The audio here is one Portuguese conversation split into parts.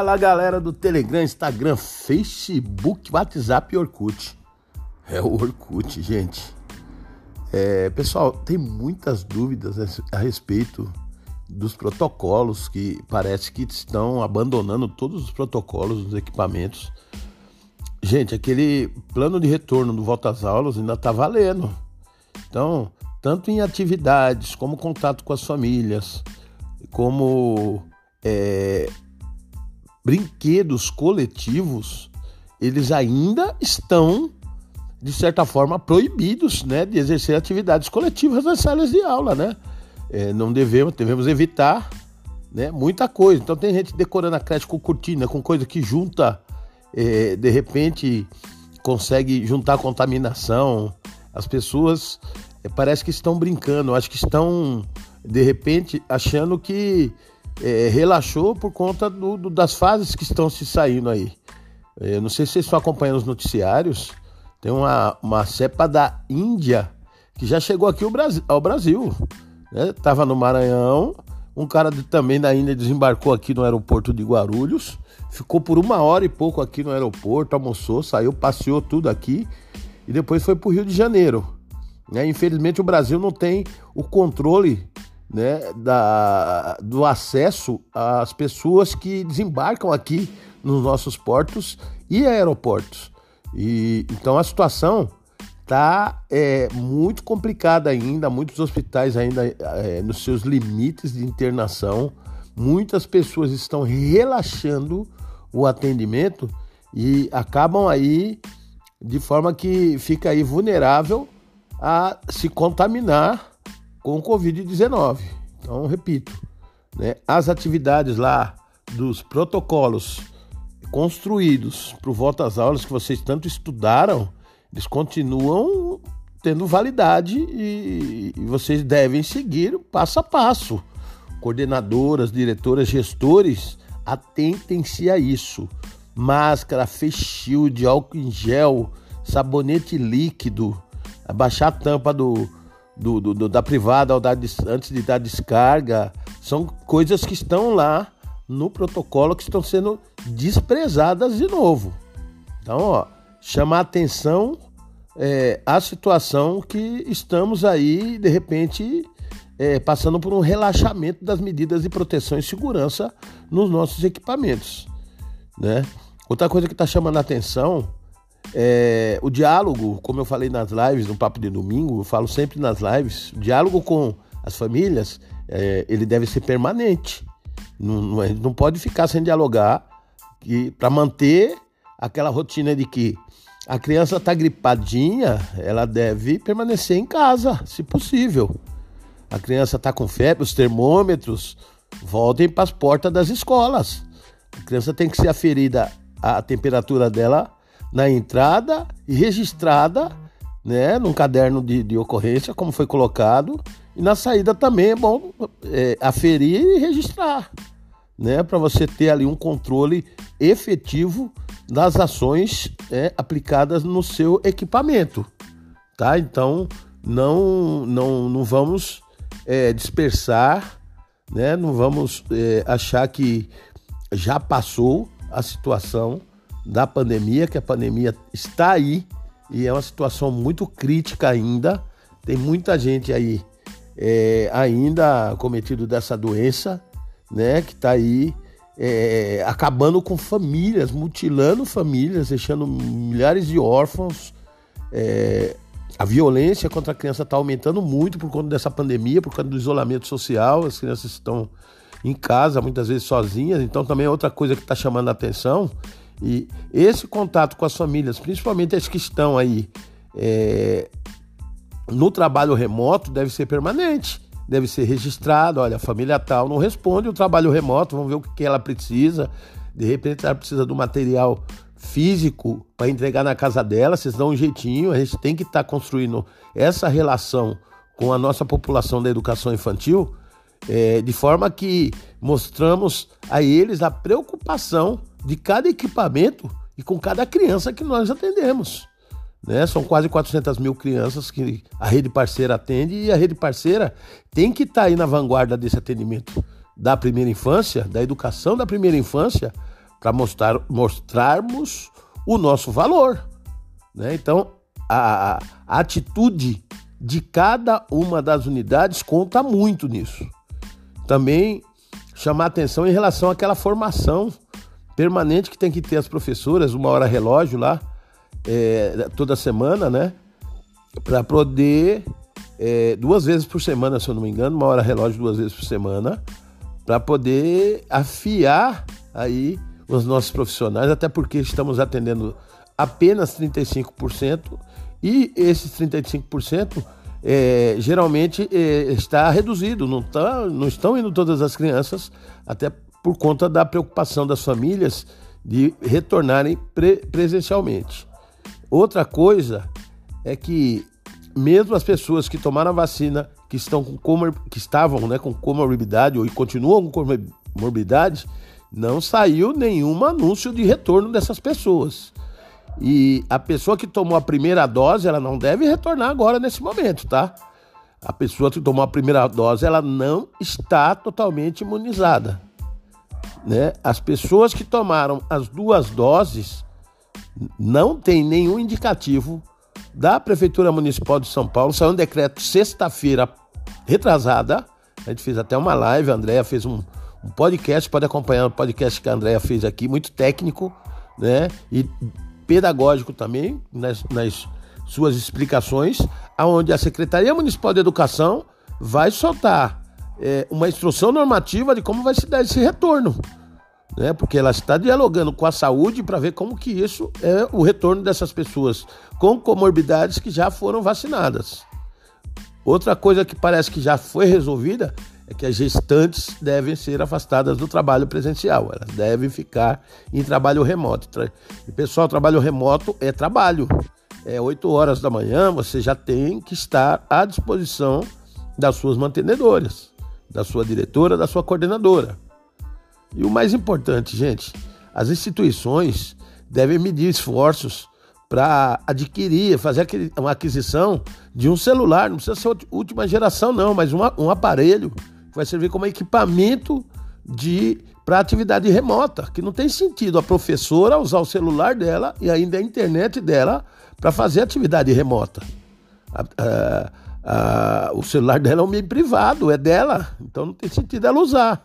Fala galera do Telegram, Instagram, Facebook, WhatsApp e Orkut. É o Orkut, gente. É, pessoal, tem muitas dúvidas a respeito dos protocolos que parece que estão abandonando todos os protocolos dos equipamentos. Gente, aquele plano de retorno do volta às aulas ainda está valendo. Então, tanto em atividades, como contato com as famílias, como é, brinquedos coletivos, eles ainda estão, de certa forma, proibidos né, de exercer atividades coletivas nas salas de aula, né? É, não devemos, devemos evitar né, muita coisa. Então tem gente decorando a creche com cortina, com coisa que junta, é, de repente consegue juntar contaminação. As pessoas é, parece que estão brincando, acho que estão, de repente, achando que é, relaxou por conta do, do, das fases que estão se saindo aí. É, não sei se vocês estão acompanhando os noticiários. Tem uma, uma cepa da Índia que já chegou aqui ao Brasil. Ao Brasil né? Tava no Maranhão. Um cara de, também da Índia desembarcou aqui no aeroporto de Guarulhos. Ficou por uma hora e pouco aqui no aeroporto, almoçou, saiu, passeou tudo aqui e depois foi para o Rio de Janeiro. Né? Infelizmente o Brasil não tem o controle né, da, do acesso às pessoas que desembarcam aqui nos nossos portos e aeroportos. E então a situação está é, muito complicada ainda, muitos hospitais ainda é, nos seus limites de internação, muitas pessoas estão relaxando o atendimento e acabam aí de forma que fica aí vulnerável a se contaminar com o Covid-19. Então, repito, né, as atividades lá dos protocolos construídos para o volta às aulas que vocês tanto estudaram, eles continuam tendo validade e, e vocês devem seguir passo a passo. Coordenadoras, diretoras, gestores, atentem-se a isso. Máscara, face shield, álcool em gel, sabonete líquido, abaixar a tampa do, do, do, da privada dar, antes de dar descarga, são coisas que estão lá no protocolo que estão sendo desprezadas de novo. Então, ó, chamar atenção é, a situação que estamos aí, de repente, é, passando por um relaxamento das medidas de proteção e segurança nos nossos equipamentos. Né? Outra coisa que está chamando a atenção é, o diálogo, como eu falei nas lives, no Papo de Domingo, eu falo sempre nas lives, o diálogo com as famílias, é, ele deve ser permanente. Não, não, é, não pode ficar sem dialogar para manter aquela rotina de que a criança está gripadinha, ela deve permanecer em casa, se possível. A criança está com febre, os termômetros voltem para as portas das escolas. A criança tem que ser aferida a temperatura dela na entrada e registrada né, num caderno de, de ocorrência, como foi colocado, e na saída também é bom é, aferir e registrar, né, para você ter ali um controle efetivo das ações é, aplicadas no seu equipamento, tá? Então não não, não vamos é, dispersar, né? Não vamos é, achar que já passou a situação da pandemia, que a pandemia está aí e é uma situação muito crítica ainda. Tem muita gente aí é, ainda cometido dessa doença, né? Que está aí é, acabando com famílias, mutilando famílias, deixando milhares de órfãos. É, a violência contra a criança está aumentando muito por conta dessa pandemia, por conta do isolamento social. As crianças estão em casa, muitas vezes sozinhas. Então, também é outra coisa que está chamando a atenção e esse contato com as famílias, principalmente as que estão aí é, no trabalho remoto, deve ser permanente, deve ser registrado. Olha, a família tal não responde o trabalho remoto, vamos ver o que ela precisa. De repente ela precisa do material físico para entregar na casa dela, vocês dão um jeitinho, a gente tem que estar tá construindo essa relação com a nossa população da educação infantil, é, de forma que mostramos a eles a preocupação de cada equipamento e com cada criança que nós atendemos. Né? São quase 400 mil crianças que a rede parceira atende e a rede parceira tem que estar tá aí na vanguarda desse atendimento da primeira infância, da educação da primeira infância, para mostrar, mostrarmos o nosso valor. Né? Então, a, a atitude de cada uma das unidades conta muito nisso. Também chamar atenção em relação àquela formação permanente que tem que ter as professoras, uma hora relógio lá, é, toda semana, né? Para poder, é, duas vezes por semana, se eu não me engano, uma hora relógio duas vezes por semana, para poder afiar aí os nossos profissionais, até porque estamos atendendo apenas 35% e esses 35% é, geralmente é, está reduzido, não, tá, não estão indo todas as crianças, até por conta da preocupação das famílias de retornarem pre presencialmente. Outra coisa é que mesmo as pessoas que tomaram a vacina, que, estão com comor que estavam né, com comorbidade ou continuam com comorbidade, não saiu nenhum anúncio de retorno dessas pessoas. E a pessoa que tomou a primeira dose, ela não deve retornar agora nesse momento, tá? A pessoa que tomou a primeira dose, ela não está totalmente imunizada. Né? As pessoas que tomaram as duas doses não tem nenhum indicativo da Prefeitura Municipal de São Paulo. Saiu um decreto sexta-feira retrasada. A gente fez até uma live, a Andrea fez um, um podcast, pode acompanhar o podcast que a Andrea fez aqui, muito técnico, né? E pedagógico também nas, nas suas explicações, aonde a Secretaria Municipal de Educação vai soltar é, uma instrução normativa de como vai se dar esse retorno, né? Porque ela está dialogando com a saúde para ver como que isso é o retorno dessas pessoas com comorbidades que já foram vacinadas. Outra coisa que parece que já foi resolvida é que as gestantes devem ser afastadas do trabalho presencial, elas devem ficar em trabalho remoto. E pessoal, trabalho remoto é trabalho. É 8 horas da manhã, você já tem que estar à disposição das suas mantenedoras, da sua diretora, da sua coordenadora. E o mais importante, gente, as instituições devem medir esforços para adquirir, fazer uma aquisição de um celular, não precisa ser última geração, não, mas um, um aparelho vai servir como equipamento de para atividade remota, que não tem sentido a professora usar o celular dela e ainda a internet dela para fazer atividade remota. A, a, o celular dela é um meio privado, é dela, então não tem sentido ela usar.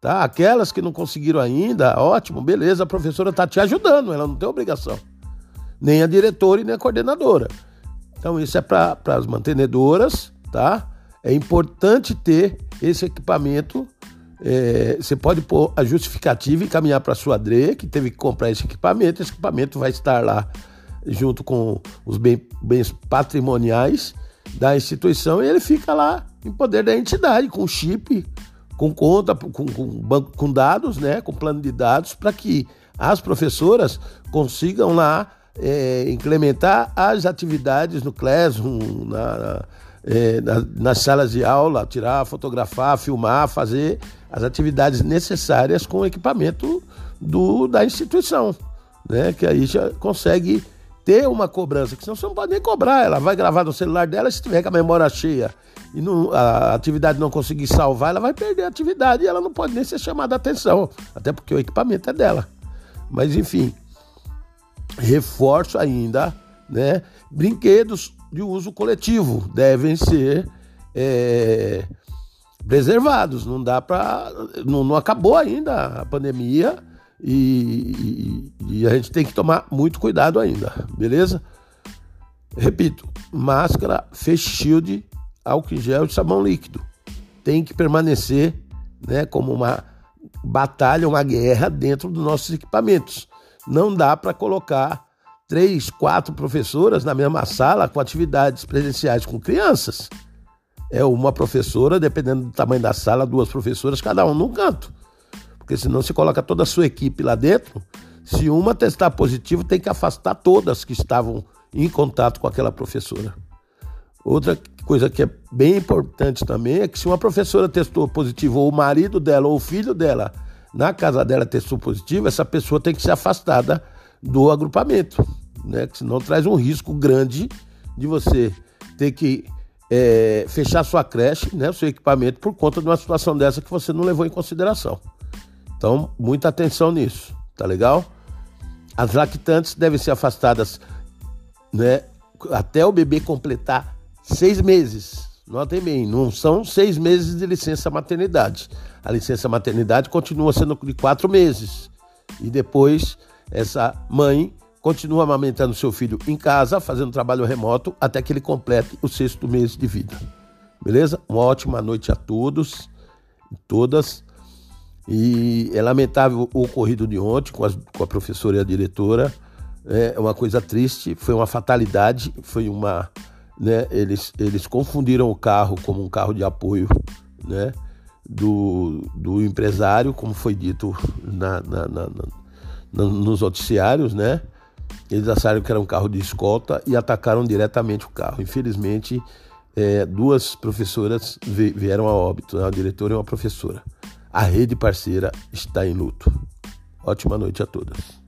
Tá? Aquelas que não conseguiram ainda, ótimo, beleza, a professora está te ajudando, ela não tem obrigação. Nem a diretora e nem a coordenadora. Então isso é para as mantenedoras, tá? É importante ter esse equipamento. É, você pode pôr a justificativa e caminhar para a sua DRE, que teve que comprar esse equipamento. Esse equipamento vai estar lá junto com os bens patrimoniais da instituição e ele fica lá em poder da entidade, com chip, com conta, com, com, banco, com dados, né, com plano de dados, para que as professoras consigam lá é, implementar as atividades no Classroom, na, é, na, nas salas de aula, tirar, fotografar, filmar, fazer as atividades necessárias com o equipamento do, da instituição, né? Que aí já consegue ter uma cobrança, que senão você não pode nem cobrar. Ela vai gravar no celular dela, se tiver com a memória cheia e não, a atividade não conseguir salvar, ela vai perder a atividade e ela não pode nem ser chamada a atenção, até porque o equipamento é dela. Mas enfim, reforço ainda, né? Brinquedos de uso coletivo devem ser é, preservados. Não dá para. Não, não, acabou ainda a pandemia e, e, a gente tem que tomar muito cuidado ainda, beleza? Repito, máscara, face shield, álcool em gel e sabão líquido. Tem que permanecer né, como uma batalha, uma guerra dentro dos nossos equipamentos. Não dá para colocar três, quatro professoras na mesma sala com atividades presenciais com crianças. É uma professora, dependendo do tamanho da sala, duas professoras, cada um num canto. Porque senão você coloca toda a sua equipe lá dentro. Se uma testar positivo, tem que afastar todas que estavam em contato com aquela professora. Outra coisa que é bem importante também é que se uma professora testou positivo, ou o marido dela ou o filho dela na casa dela testou positivo, essa pessoa tem que ser afastada do agrupamento, né? Que senão traz um risco grande de você ter que é, fechar sua creche, né, o seu equipamento, por conta de uma situação dessa que você não levou em consideração. Então, muita atenção nisso, tá legal? As lactantes devem ser afastadas né, até o bebê completar seis meses. Notem bem, não são seis meses de licença maternidade. A licença maternidade continua sendo de quatro meses. E depois, essa mãe continua amamentando seu filho em casa, fazendo trabalho remoto, até que ele complete o sexto mês de vida. Beleza? Uma ótima noite a todos e todas. E é lamentável o ocorrido de ontem com, as, com a professora e a diretora. É uma coisa triste, foi uma fatalidade, foi uma. Né, eles, eles confundiram o carro como um carro de apoio né, do, do empresário, como foi dito na, na, na, na nos noticiários, né? Eles acharam que era um carro de escolta e atacaram diretamente o carro. Infelizmente, é, duas professoras vieram a óbito, uma diretora e uma professora. A rede parceira está em luto. Ótima noite a todas.